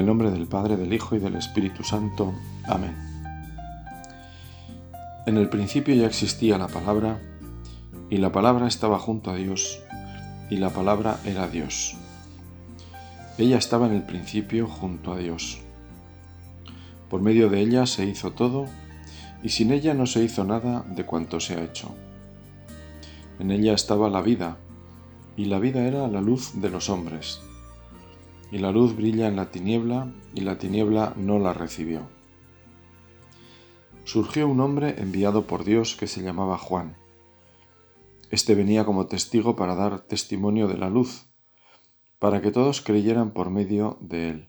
el nombre del Padre, del Hijo y del Espíritu Santo. Amén. En el principio ya existía la palabra, y la palabra estaba junto a Dios, y la palabra era Dios. Ella estaba en el principio junto a Dios. Por medio de ella se hizo todo, y sin ella no se hizo nada de cuanto se ha hecho. En ella estaba la vida, y la vida era la luz de los hombres. Y la luz brilla en la tiniebla, y la tiniebla no la recibió. Surgió un hombre enviado por Dios que se llamaba Juan. Este venía como testigo para dar testimonio de la luz, para que todos creyeran por medio de él.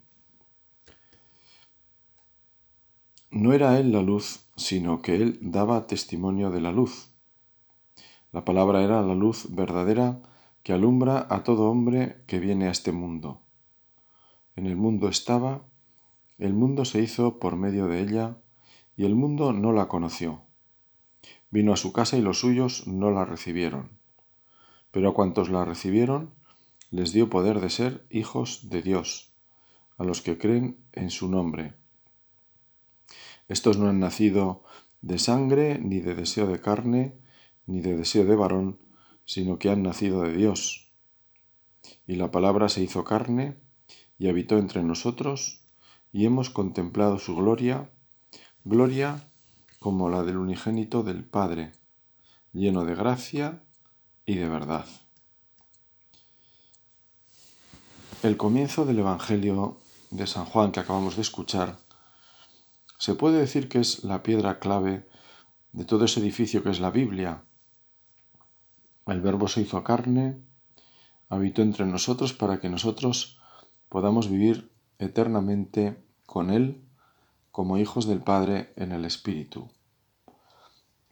No era él la luz, sino que él daba testimonio de la luz. La palabra era la luz verdadera que alumbra a todo hombre que viene a este mundo. En el mundo estaba, el mundo se hizo por medio de ella, y el mundo no la conoció. Vino a su casa y los suyos no la recibieron. Pero a cuantos la recibieron, les dio poder de ser hijos de Dios, a los que creen en su nombre. Estos no han nacido de sangre, ni de deseo de carne, ni de deseo de varón, sino que han nacido de Dios. Y la palabra se hizo carne y habitó entre nosotros, y hemos contemplado su gloria, gloria como la del unigénito del Padre, lleno de gracia y de verdad. El comienzo del Evangelio de San Juan que acabamos de escuchar se puede decir que es la piedra clave de todo ese edificio que es la Biblia, el Verbo se hizo carne, habitó entre nosotros para que nosotros podamos vivir eternamente con Él como hijos del Padre en el Espíritu.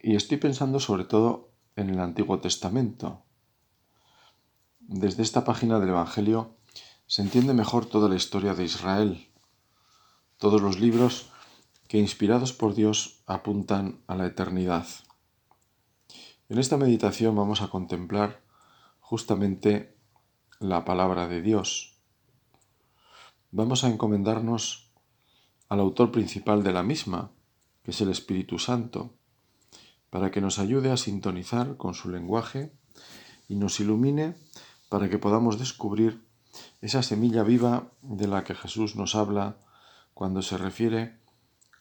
Y estoy pensando sobre todo en el Antiguo Testamento. Desde esta página del Evangelio se entiende mejor toda la historia de Israel, todos los libros que inspirados por Dios apuntan a la eternidad. En esta meditación vamos a contemplar justamente la palabra de Dios. Vamos a encomendarnos al autor principal de la misma, que es el Espíritu Santo, para que nos ayude a sintonizar con su lenguaje y nos ilumine para que podamos descubrir esa semilla viva de la que Jesús nos habla cuando se refiere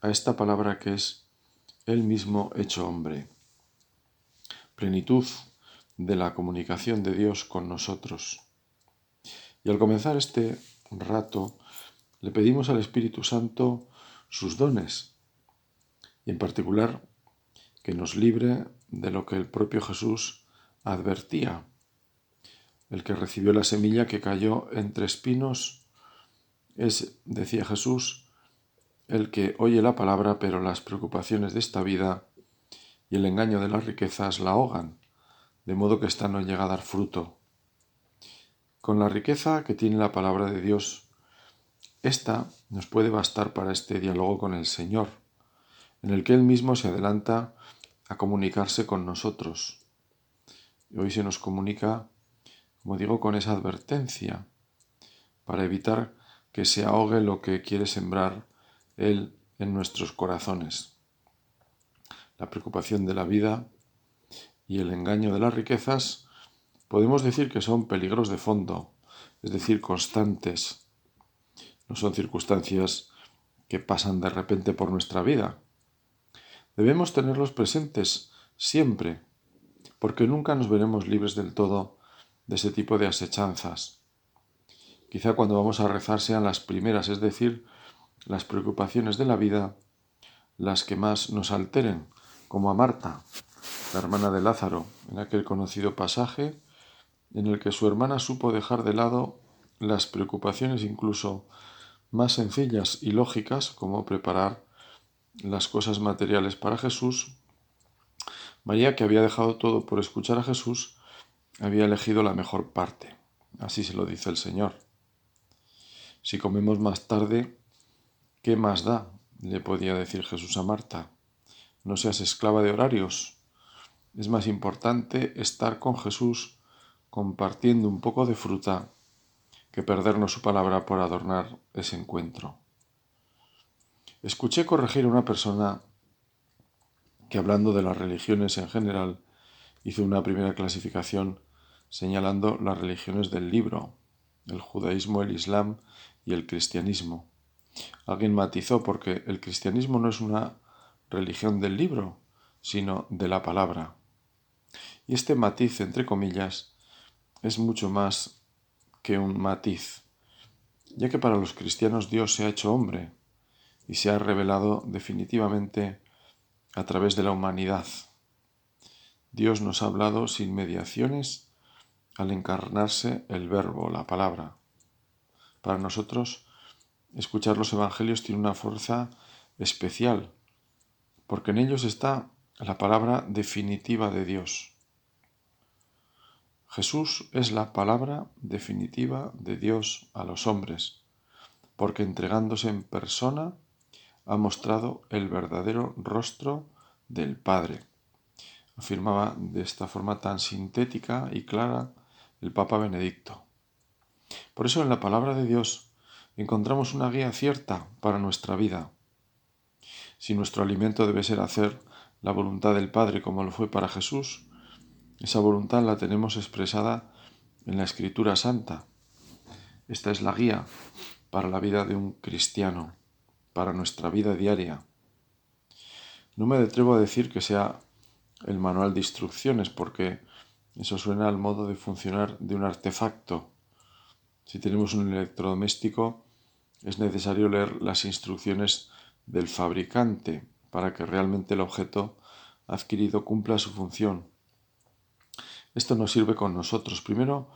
a esta palabra que es Él mismo hecho hombre plenitud de la comunicación de Dios con nosotros. Y al comenzar este rato, le pedimos al Espíritu Santo sus dones, y en particular que nos libre de lo que el propio Jesús advertía. El que recibió la semilla que cayó entre espinos es, decía Jesús, el que oye la palabra, pero las preocupaciones de esta vida y el engaño de las riquezas la ahogan, de modo que ésta no llega a dar fruto. Con la riqueza que tiene la palabra de Dios, esta nos puede bastar para este diálogo con el Señor, en el que Él mismo se adelanta a comunicarse con nosotros. Y hoy se nos comunica, como digo, con esa advertencia, para evitar que se ahogue lo que quiere sembrar Él en nuestros corazones la preocupación de la vida y el engaño de las riquezas, podemos decir que son peligros de fondo, es decir, constantes. No son circunstancias que pasan de repente por nuestra vida. Debemos tenerlos presentes siempre, porque nunca nos veremos libres del todo de ese tipo de asechanzas. Quizá cuando vamos a rezar sean las primeras, es decir, las preocupaciones de la vida, las que más nos alteren, como a Marta, la hermana de Lázaro, en aquel conocido pasaje en el que su hermana supo dejar de lado las preocupaciones incluso más sencillas y lógicas como preparar las cosas materiales para Jesús, María, que había dejado todo por escuchar a Jesús, había elegido la mejor parte. Así se lo dice el Señor. Si comemos más tarde, ¿qué más da? le podía decir Jesús a Marta. No seas esclava de horarios. Es más importante estar con Jesús compartiendo un poco de fruta que perdernos su palabra por adornar ese encuentro. Escuché corregir a una persona que hablando de las religiones en general hizo una primera clasificación señalando las religiones del libro, el judaísmo, el islam y el cristianismo. Alguien matizó porque el cristianismo no es una religión del libro, sino de la palabra. Y este matiz, entre comillas, es mucho más que un matiz, ya que para los cristianos Dios se ha hecho hombre y se ha revelado definitivamente a través de la humanidad. Dios nos ha hablado sin mediaciones al encarnarse el verbo, la palabra. Para nosotros, escuchar los evangelios tiene una fuerza especial, porque en ellos está la palabra definitiva de Dios. Jesús es la palabra definitiva de Dios a los hombres, porque entregándose en persona ha mostrado el verdadero rostro del Padre. Afirmaba de esta forma tan sintética y clara el Papa Benedicto. Por eso en la palabra de Dios encontramos una guía cierta para nuestra vida. Si nuestro alimento debe ser hacer la voluntad del Padre como lo fue para Jesús, esa voluntad la tenemos expresada en la Escritura Santa. Esta es la guía para la vida de un cristiano para nuestra vida diaria. No me atrevo a decir que sea el manual de instrucciones porque eso suena al modo de funcionar de un artefacto. Si tenemos un electrodoméstico es necesario leer las instrucciones del fabricante para que realmente el objeto adquirido cumpla su función. Esto nos sirve con nosotros, primero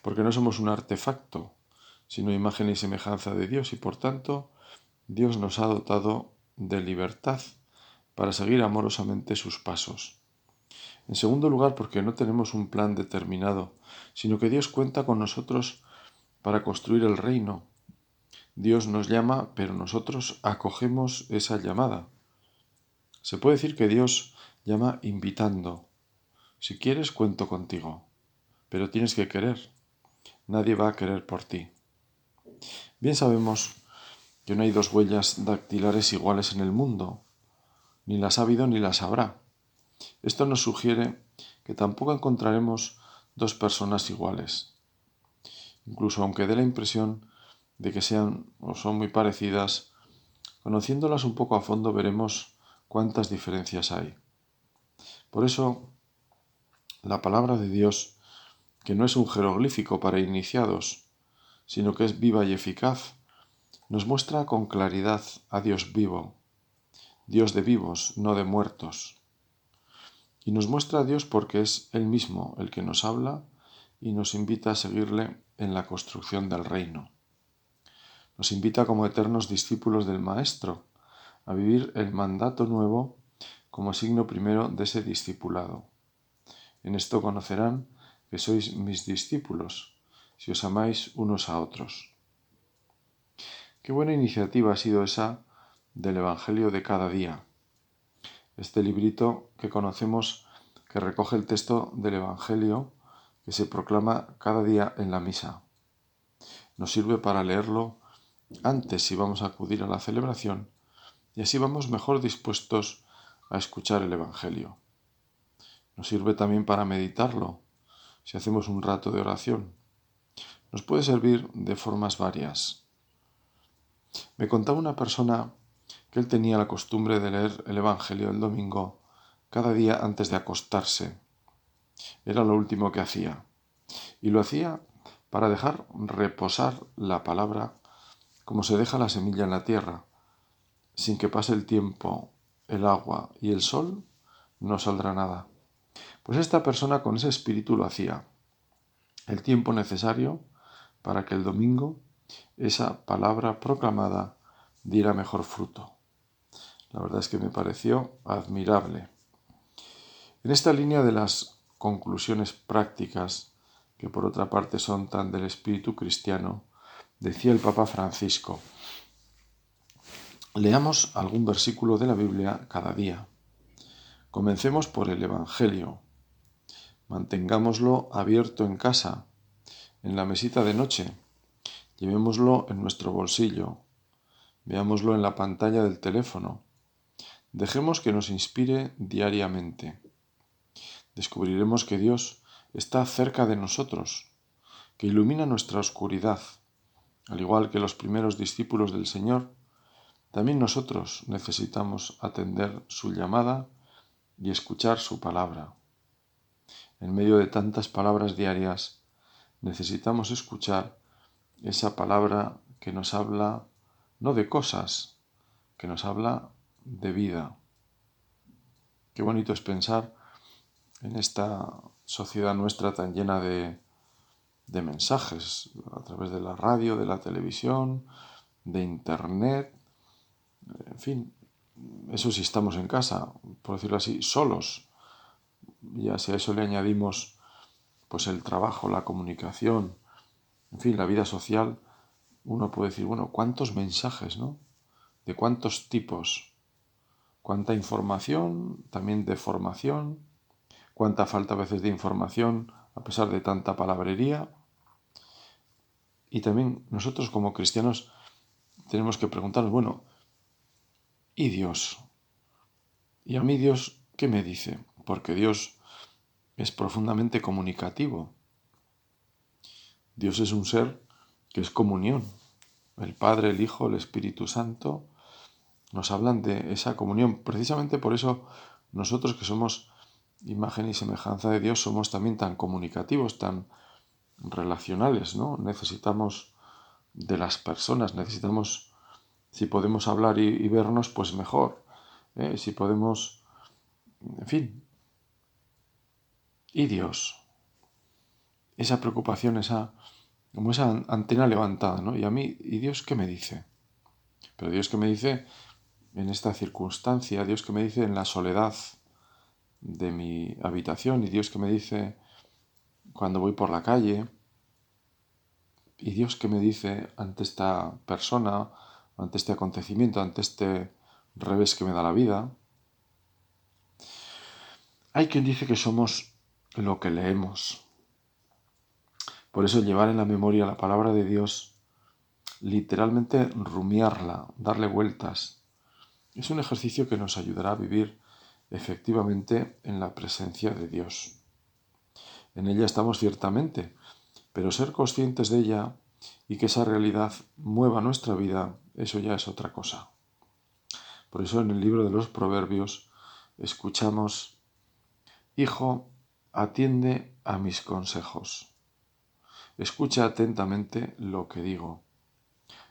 porque no somos un artefacto, sino imagen y semejanza de Dios y por tanto Dios nos ha dotado de libertad para seguir amorosamente sus pasos. En segundo lugar, porque no tenemos un plan determinado, sino que Dios cuenta con nosotros para construir el reino. Dios nos llama, pero nosotros acogemos esa llamada. Se puede decir que Dios llama invitando. Si quieres, cuento contigo, pero tienes que querer. Nadie va a querer por ti. Bien sabemos que no hay dos huellas dactilares iguales en el mundo, ni las ha habido ni las habrá. Esto nos sugiere que tampoco encontraremos dos personas iguales. Incluso aunque dé la impresión de que sean o son muy parecidas, conociéndolas un poco a fondo veremos cuántas diferencias hay. Por eso, la palabra de Dios, que no es un jeroglífico para iniciados, sino que es viva y eficaz, nos muestra con claridad a Dios vivo, Dios de vivos, no de muertos. Y nos muestra a Dios porque es Él mismo el que nos habla y nos invita a seguirle en la construcción del reino. Nos invita como eternos discípulos del Maestro a vivir el mandato nuevo como signo primero de ese discipulado. En esto conocerán que sois mis discípulos, si os amáis unos a otros. Qué buena iniciativa ha sido esa del Evangelio de cada día. Este librito que conocemos que recoge el texto del Evangelio que se proclama cada día en la misa. Nos sirve para leerlo antes si vamos a acudir a la celebración y así vamos mejor dispuestos a escuchar el Evangelio. Nos sirve también para meditarlo si hacemos un rato de oración. Nos puede servir de formas varias. Me contaba una persona que él tenía la costumbre de leer el Evangelio el domingo cada día antes de acostarse. Era lo último que hacía. Y lo hacía para dejar reposar la palabra como se deja la semilla en la tierra. Sin que pase el tiempo, el agua y el sol, no saldrá nada. Pues esta persona con ese espíritu lo hacía. El tiempo necesario para que el domingo esa palabra proclamada diera mejor fruto. La verdad es que me pareció admirable. En esta línea de las conclusiones prácticas, que por otra parte son tan del espíritu cristiano, decía el Papa Francisco, leamos algún versículo de la Biblia cada día. Comencemos por el Evangelio. Mantengámoslo abierto en casa, en la mesita de noche, Llevémoslo en nuestro bolsillo, veámoslo en la pantalla del teléfono. Dejemos que nos inspire diariamente. Descubriremos que Dios está cerca de nosotros, que ilumina nuestra oscuridad. Al igual que los primeros discípulos del Señor, también nosotros necesitamos atender su llamada y escuchar su palabra. En medio de tantas palabras diarias, necesitamos escuchar esa palabra que nos habla no de cosas, que nos habla de vida. Qué bonito es pensar en esta sociedad nuestra tan llena de, de mensajes a través de la radio, de la televisión, de internet, en fin, eso si estamos en casa, por decirlo así, solos. Ya si a eso le añadimos pues el trabajo, la comunicación, en fin, la vida social, uno puede decir, bueno, ¿cuántos mensajes, no? ¿De cuántos tipos? ¿Cuánta información? También de formación. ¿Cuánta falta a veces de información a pesar de tanta palabrería? Y también nosotros como cristianos tenemos que preguntarnos, bueno, ¿y Dios? ¿Y a mí Dios qué me dice? Porque Dios es profundamente comunicativo. Dios es un ser que es comunión. El Padre, el Hijo, el Espíritu Santo nos hablan de esa comunión. Precisamente por eso nosotros que somos imagen y semejanza de Dios somos también tan comunicativos, tan relacionales, ¿no? Necesitamos de las personas, necesitamos, si podemos hablar y, vernos, pues mejor. ¿eh? Si podemos, en fin, y Dios. Esa preocupación, esa, como esa antena levantada, ¿no? Y a mí, ¿y Dios qué me dice? Pero Dios qué me dice en esta circunstancia, Dios que me dice en la soledad de mi habitación, y Dios que me dice cuando voy por la calle, y Dios que me dice ante esta persona, ante este acontecimiento, ante este revés que me da la vida. Hay quien dice que somos lo que leemos. Por eso llevar en la memoria la palabra de Dios, literalmente rumiarla, darle vueltas, es un ejercicio que nos ayudará a vivir efectivamente en la presencia de Dios. En ella estamos ciertamente, pero ser conscientes de ella y que esa realidad mueva nuestra vida, eso ya es otra cosa. Por eso en el libro de los Proverbios escuchamos, Hijo, atiende a mis consejos. Escucha atentamente lo que digo.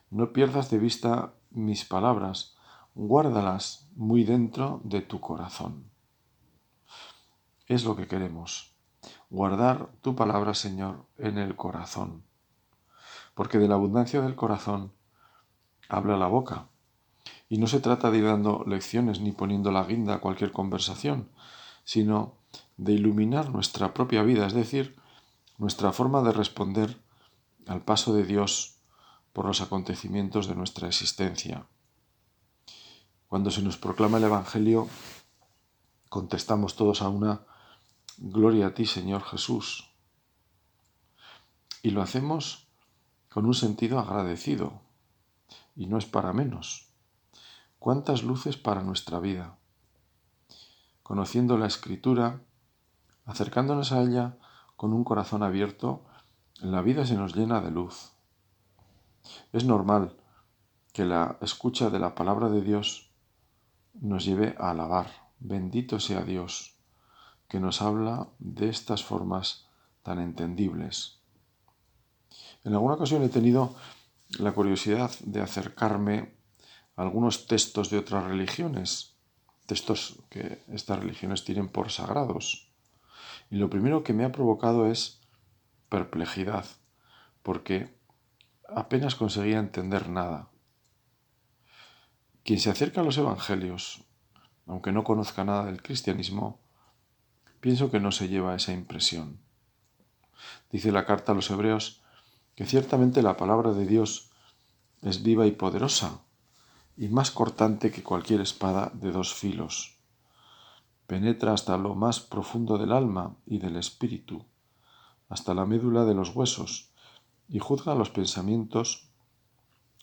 No pierdas de vista mis palabras, guárdalas muy dentro de tu corazón. Es lo que queremos, guardar tu palabra, Señor, en el corazón. Porque de la abundancia del corazón habla la boca. Y no se trata de ir dando lecciones ni poniendo la guinda a cualquier conversación, sino de iluminar nuestra propia vida, es decir, nuestra forma de responder al paso de Dios por los acontecimientos de nuestra existencia. Cuando se nos proclama el Evangelio, contestamos todos a una Gloria a ti, Señor Jesús. Y lo hacemos con un sentido agradecido, y no es para menos. ¿Cuántas luces para nuestra vida? Conociendo la Escritura, Acercándonos a ella con un corazón abierto, la vida se nos llena de luz. Es normal que la escucha de la palabra de Dios nos lleve a alabar. Bendito sea Dios, que nos habla de estas formas tan entendibles. En alguna ocasión he tenido la curiosidad de acercarme a algunos textos de otras religiones, textos que estas religiones tienen por sagrados. Y lo primero que me ha provocado es perplejidad, porque apenas conseguía entender nada. Quien se acerca a los evangelios, aunque no conozca nada del cristianismo, pienso que no se lleva esa impresión. Dice la carta a los hebreos que ciertamente la palabra de Dios es viva y poderosa, y más cortante que cualquier espada de dos filos penetra hasta lo más profundo del alma y del espíritu, hasta la médula de los huesos, y juzga los pensamientos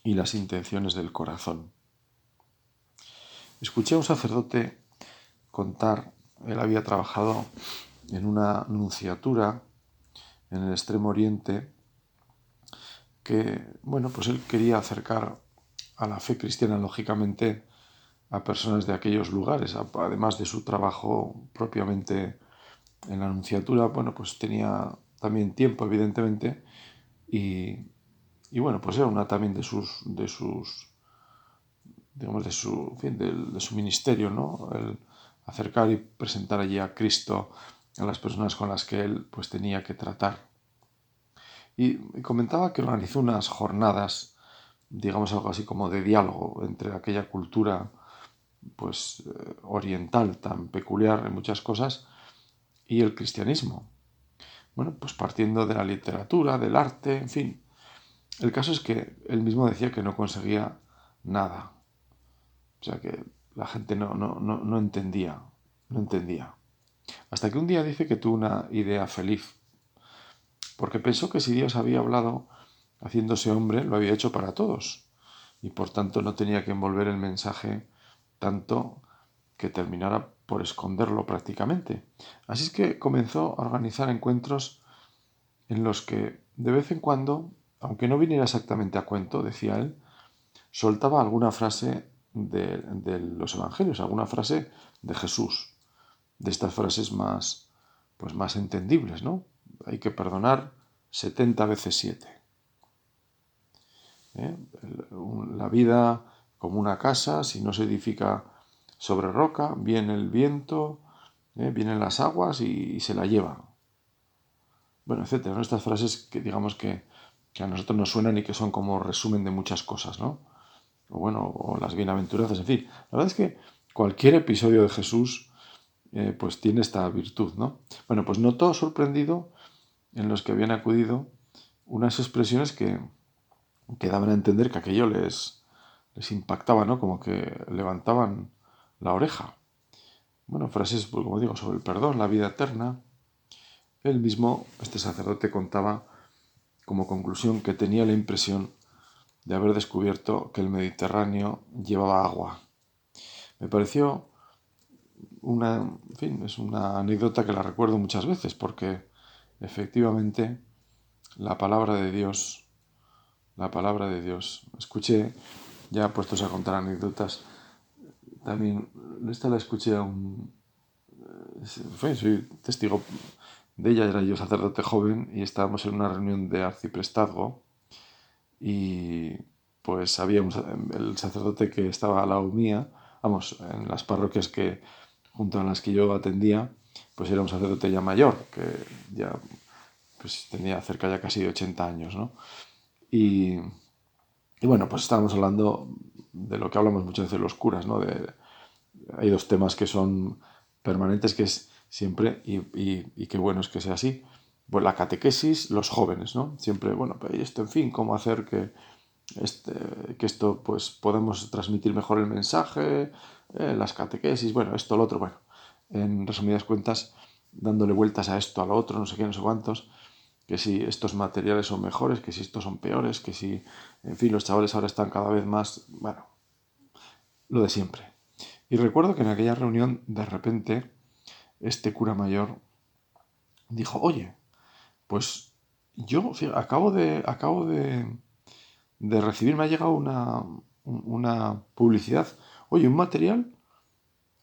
y las intenciones del corazón. Escuché a un sacerdote contar, él había trabajado en una nunciatura en el extremo oriente, bueno, pues él quería acercar a la fe cristiana, lógicamente, a personas de aquellos lugares, además de su trabajo propiamente en la nunciatura, bueno, pues tenía también tiempo, evidentemente, y, bueno, pues era una también de sus, de sus digamos, de su, de, su ministerio, ¿no? El acercar y presentar allí a Cristo a las personas con las que él pues tenía que tratar. Y, comentaba que organizó unas jornadas, digamos algo así como de diálogo entre aquella cultura pues eh, oriental tan peculiar en muchas cosas y el cristianismo. Bueno, pues partiendo de la literatura, del arte, en fin. El caso es que él mismo decía que no conseguía nada. O sea que la gente no, no, no, no entendía, no entendía. Hasta que un día dice que tuvo una idea feliz, porque pensó que si Dios había hablado haciéndose hombre, lo había hecho para todos, y por tanto no tenía que envolver el mensaje tanto que terminara por esconderlo prácticamente. Así es que comenzó a organizar encuentros en los que de vez en cuando, aunque no viniera exactamente a cuento, decía él, soltaba alguna frase de, de los evangelios, alguna frase de Jesús de estas frases más, pues más entendibles, ¿no? Hay que perdonar 70 veces 7. ¿Eh? La vida como una casa, si no se edifica sobre roca, viene el viento, ¿eh? vienen las aguas y, se la lleva. Bueno, etcétera. Estas frases que digamos que, a nosotros nos suenan y que son como resumen de muchas cosas, ¿no? O bueno, o las bienaventuranzas, en fin. La verdad es que cualquier episodio de Jesús eh, pues tiene esta virtud, ¿no? Bueno, pues notó sorprendido en los que habían acudido unas expresiones que, que daban a entender que aquello les, les impactaba, ¿no? Como que levantaban la oreja. Bueno, frases, pues, como digo, sobre el perdón, la vida eterna. Él mismo, este sacerdote, contaba como conclusión que tenía la impresión de haber descubierto que el Mediterráneo llevaba agua. Me pareció una, fin, es una anécdota que la recuerdo muchas veces porque efectivamente la palabra de Dios, la palabra de Dios, escuché, ya puestos a contar anécdotas, también esta la escuché a un, soy testigo de ella, era yo sacerdote joven y estábamos en una reunión de arciprestazgo y pues había el sacerdote que estaba a la mía, vamos, en las parroquias que junto a las que yo atendía, pues era un sacerdote ya mayor, que ya pues, tenía cerca ya casi de 80 años, ¿no? Y, y, bueno, pues estábamos hablando de lo que hablamos muchas veces los curas, ¿no? De, hay dos temas que son permanentes, que es siempre, y, y, qué bueno es que sea así, pues la catequesis, los jóvenes, ¿no? Siempre, bueno, pues esto, en fin, cómo hacer que, este, que esto, pues podemos transmitir mejor el mensaje, eh, las catequesis, bueno, esto, lo otro, bueno, en resumidas cuentas, dándole vueltas a esto, a lo otro, no sé qué, no sé cuántos, que si estos materiales son mejores, que si estos son peores, que si, en fin, los chavales ahora están cada vez más, bueno, lo de siempre. Y recuerdo que en aquella reunión, de repente, este cura mayor dijo, oye, pues yo acabo de, acabo de, de recibir, me ha llegado una, una publicidad Oye, un material,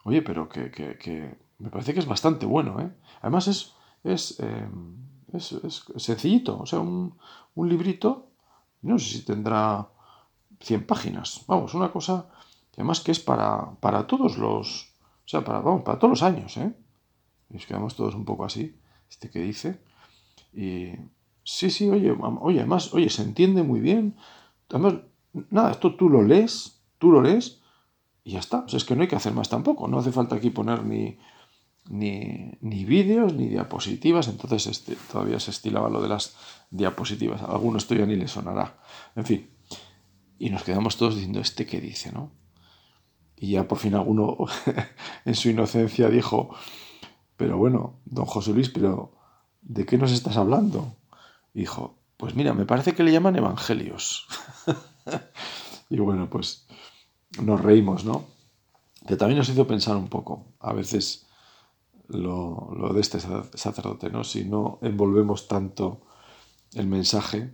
oye, pero que, que, me parece que es bastante bueno, ¿eh? Además es, es, em, es, sencillito, o sea, un, un, librito, no sé si tendrá 100 páginas, vamos, una cosa, además que es para, para todos los, o sea, para, vamos, para todos los años, ¿eh? Y nos quedamos todos un poco así, este que dice, y sí, sí, oye, oye, además, oye, se entiende muy bien, además, nada, esto tú lo lees, tú lo lees, y ya está. es que no hay que hacer más tampoco. No hace falta aquí poner ni, ni, vídeos ni diapositivas. Entonces este, todavía se estilaba lo de las diapositivas. A alguno esto ni le sonará. En fin. Y nos quedamos todos diciendo, ¿este qué dice, no? Y ya por fin alguno en su inocencia dijo, pero bueno, don José Luis, pero ¿de qué nos estás hablando? dijo, Pues mira, me parece que le llaman evangelios. y bueno, pues nos reímos, ¿no? Que también nos hizo pensar un poco, a veces, lo, de este sacerdote, ¿no? Si no envolvemos tanto el mensaje,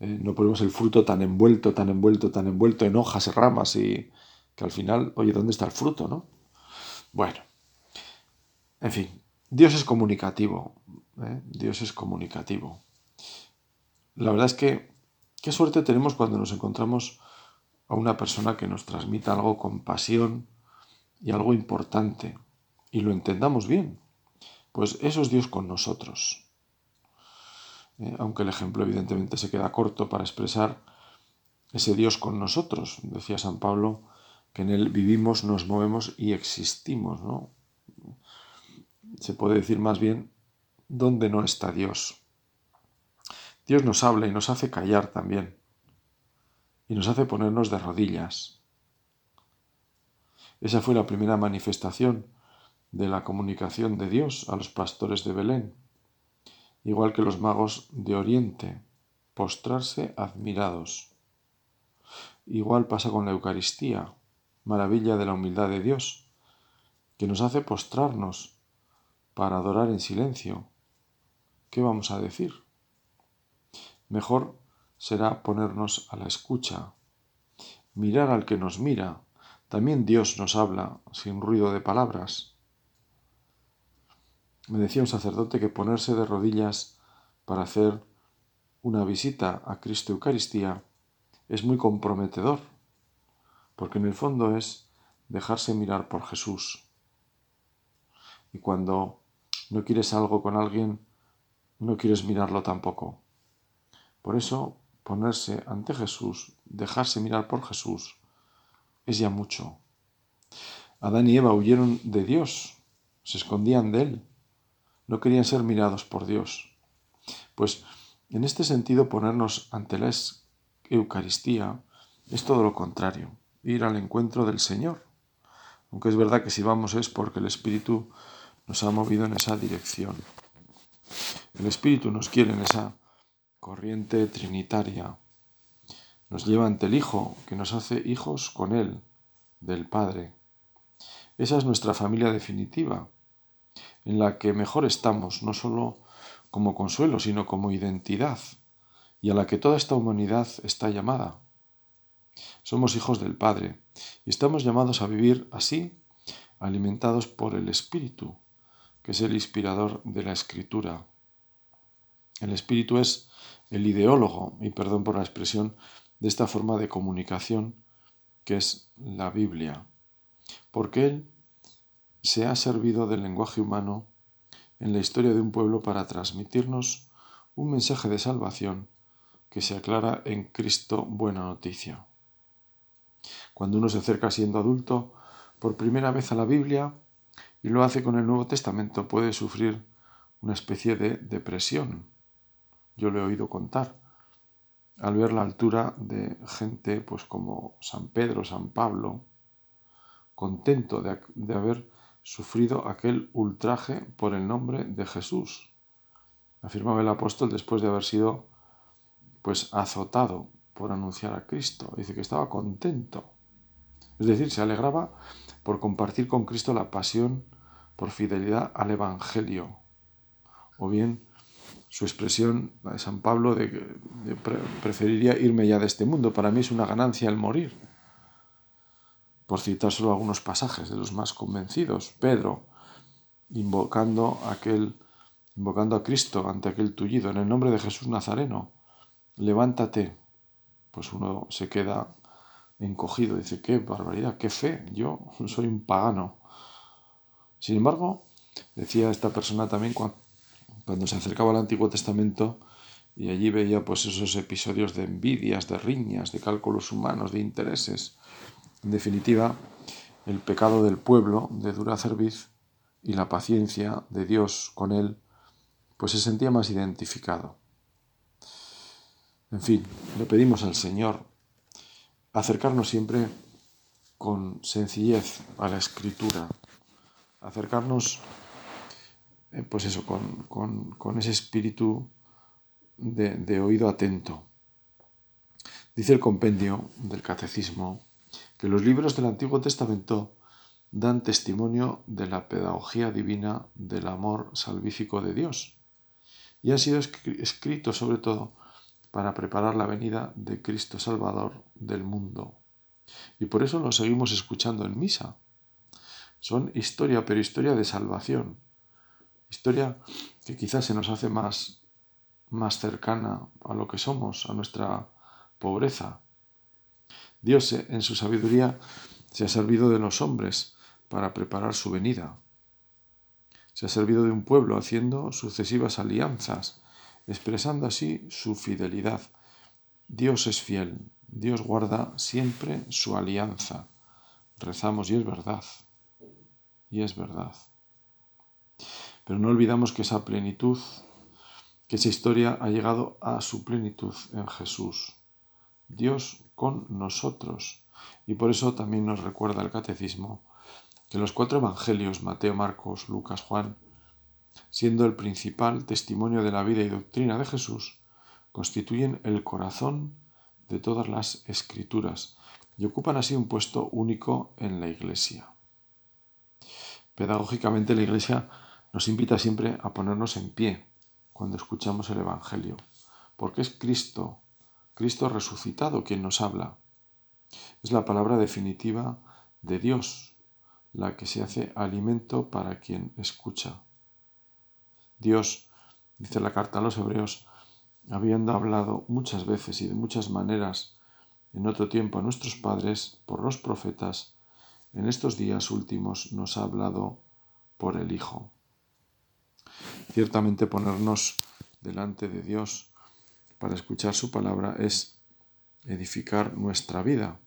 eh, no ponemos el fruto tan envuelto, tan envuelto, tan envuelto en hojas, ramas y que al final, oye, ¿dónde está el fruto, no? Bueno, en fin, Dios es comunicativo, ¿eh? Dios es comunicativo. La verdad es que qué suerte tenemos cuando nos encontramos a una persona que nos transmita algo con pasión y algo importante y lo entendamos bien. Pues eso es Dios con nosotros. Eh, aunque el ejemplo evidentemente se queda corto para expresar ese Dios con nosotros. Decía San Pablo que en Él vivimos, nos movemos y existimos. ¿no? Se puede decir más bien, ¿dónde no está Dios? Dios nos habla y nos hace callar también. Y nos hace ponernos de rodillas. Esa fue la primera manifestación de la comunicación de Dios a los pastores de Belén, igual que los magos de Oriente, postrarse admirados. Igual pasa con la Eucaristía, maravilla de la humildad de Dios, que nos hace postrarnos para adorar en silencio. ¿Qué vamos a decir? Mejor será ponernos a la escucha, mirar al que nos mira. También Dios nos habla sin ruido de palabras. Me decía un sacerdote que ponerse de rodillas para hacer una visita a Cristo Eucaristía es muy comprometedor, porque en el fondo es dejarse mirar por Jesús. Y cuando no quieres algo con alguien, no quieres mirarlo tampoco. Por eso, ponerse ante Jesús, dejarse mirar por Jesús, es ya mucho. Adán y Eva huyeron de Dios, se escondían de Él, no querían ser mirados por Dios. Pues en este sentido, ponernos ante la Eucaristía es todo lo contrario, ir al encuentro del Señor. Aunque es verdad que si vamos es porque el Espíritu nos ha movido en esa dirección. El Espíritu nos quiere en esa corriente trinitaria. Nos lleva ante el Hijo, que nos hace hijos con Él, del Padre. Esa es nuestra familia definitiva, en la que mejor estamos, no solo como consuelo, sino como identidad, y a la que toda esta humanidad está llamada. Somos hijos del Padre, y estamos llamados a vivir así, alimentados por el Espíritu, que es el inspirador de la Escritura. El Espíritu es el ideólogo, y perdón por la expresión, de esta forma de comunicación que es la Biblia, porque él se ha servido del lenguaje humano en la historia de un pueblo para transmitirnos un mensaje de salvación que se aclara en Cristo buena noticia. Cuando uno se acerca siendo adulto por primera vez a la Biblia y lo hace con el Nuevo Testamento puede sufrir una especie de depresión yo lo he oído contar, al ver la altura de gente pues como San Pedro, San Pablo, contento de, de haber sufrido aquel ultraje por el nombre de Jesús. Afirmaba el apóstol después de haber sido pues azotado por anunciar a Cristo. Dice que estaba contento. Es decir, se alegraba por compartir con Cristo la pasión por fidelidad al Evangelio. O bien su expresión, de San Pablo, de que preferiría irme ya de este mundo. Para mí es una ganancia el morir. Por citar solo algunos pasajes de los más convencidos. Pedro, invocando, aquel, invocando a Cristo ante aquel tullido, en el nombre de Jesús Nazareno, levántate. Pues uno se queda encogido, dice, qué barbaridad, qué fe, yo soy un pagano. Sin embargo, decía esta persona también, cuando se acercaba al Antiguo Testamento y allí veía pues esos episodios de envidias, de riñas, de cálculos humanos, de intereses. En definitiva, el pecado del pueblo de dura cerviz y la paciencia de Dios con él, pues se sentía más identificado. En fin, le pedimos al Señor acercarnos siempre con sencillez a la escritura, acercarnos eh, pues eso, con, ese espíritu de, oído atento. Dice el compendio del catecismo que los libros del Antiguo Testamento dan testimonio de la pedagogía divina del amor salvífico de Dios y han sido escritos sobre todo para preparar la venida de Cristo Salvador del mundo. Y por eso los seguimos escuchando en misa. Son historia, pero historia de salvación. Historia que quizás se nos hace más, más cercana a lo que somos, a nuestra pobreza. Dios en su sabiduría se ha servido de los hombres para preparar su venida. Se ha servido de un pueblo haciendo sucesivas alianzas, expresando así su fidelidad. Dios es fiel, Dios guarda siempre su alianza. Rezamos y es verdad, y es verdad. Pero no olvidamos que esa plenitud, que esa historia ha llegado a su plenitud en Jesús. Dios con nosotros. Y por eso también nos recuerda el catecismo que los cuatro evangelios, Mateo, Marcos, Lucas, Juan, siendo el principal testimonio de la vida y doctrina de Jesús, constituyen el corazón de todas las escrituras y ocupan así un puesto único en la Iglesia. Pedagógicamente la Iglesia nos invita siempre a ponernos en pie cuando escuchamos el Evangelio, porque es Cristo, Cristo resucitado quien nos habla. Es la palabra definitiva de Dios, la que se hace alimento para quien escucha. Dios, dice la carta a los hebreos, habiendo hablado muchas veces y de muchas maneras en otro tiempo a nuestros padres por los profetas, en estos días últimos nos ha hablado por el Hijo. Ciertamente ponernos delante de Dios para escuchar su palabra es edificar nuestra vida,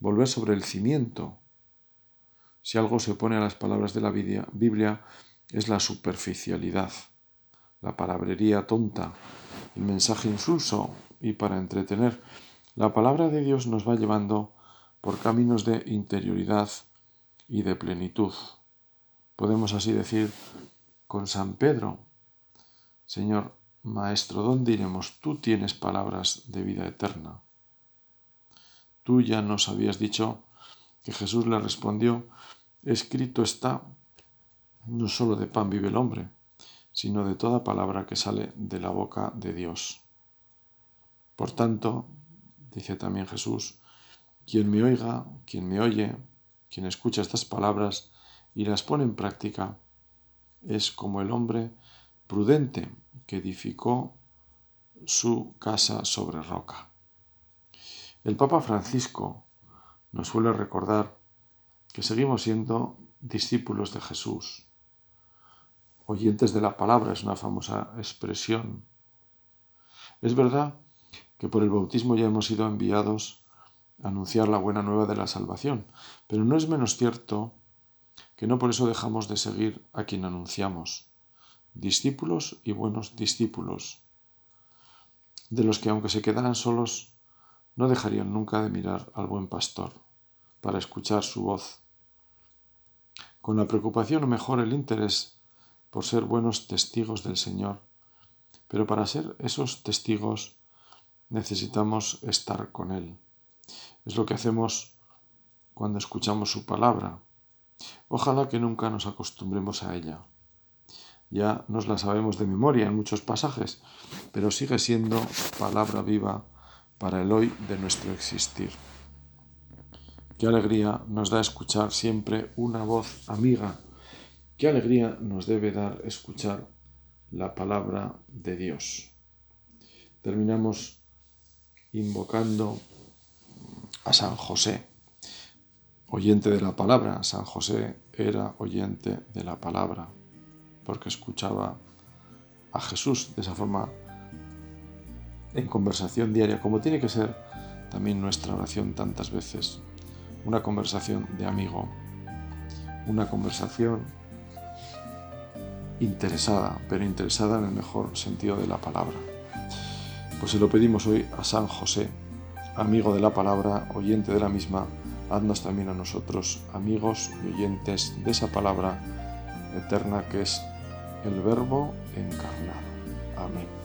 volver sobre el cimiento. Si algo se opone a las palabras de la Biblia es la superficialidad, la palabrería tonta, el mensaje insulso y para entretener. La palabra de Dios nos va llevando por caminos de interioridad y de plenitud. Podemos así decir con San Pedro, Señor, Maestro, ¿dónde iremos? Tú tienes palabras de vida eterna. Tú ya nos habías dicho que Jesús le respondió, escrito está, no solo de pan vive el hombre, sino de toda palabra que sale de la boca de Dios. Por tanto, dice también Jesús, quien me oiga, quien me oye, quien escucha estas palabras y las pone en práctica, es como el hombre prudente que edificó su casa sobre roca. El Papa Francisco nos suele recordar que seguimos siendo discípulos de Jesús, oyentes de la palabra, es una famosa expresión. Es verdad que por el bautismo ya hemos sido enviados a anunciar la buena nueva de la salvación, pero no es menos cierto que no por eso dejamos de seguir a quien anunciamos, discípulos y buenos discípulos, de los que aunque se quedaran solos, no dejarían nunca de mirar al buen pastor para escuchar su voz. Con la preocupación o mejor el interés por ser buenos testigos del Señor, pero para ser esos testigos necesitamos estar con Él. Es lo que hacemos cuando escuchamos su palabra, Ojalá que nunca nos acostumbremos a ella. Ya nos la sabemos de memoria en muchos pasajes, pero sigue siendo palabra viva para el hoy de nuestro existir. Qué alegría nos da escuchar siempre una voz amiga. Qué alegría nos debe dar escuchar la palabra de Dios. Terminamos invocando a San José oyente de la palabra. San José era oyente de la palabra porque escuchaba a Jesús de esa forma en conversación diaria, como tiene que ser también nuestra oración tantas veces. Una conversación de amigo, una conversación interesada, pero interesada en el mejor sentido de la palabra. Pues se lo pedimos hoy a San José, amigo de la palabra, oyente de la misma, haznos también a nosotros amigos y oyentes de esa palabra eterna que es el Verbo encarnado.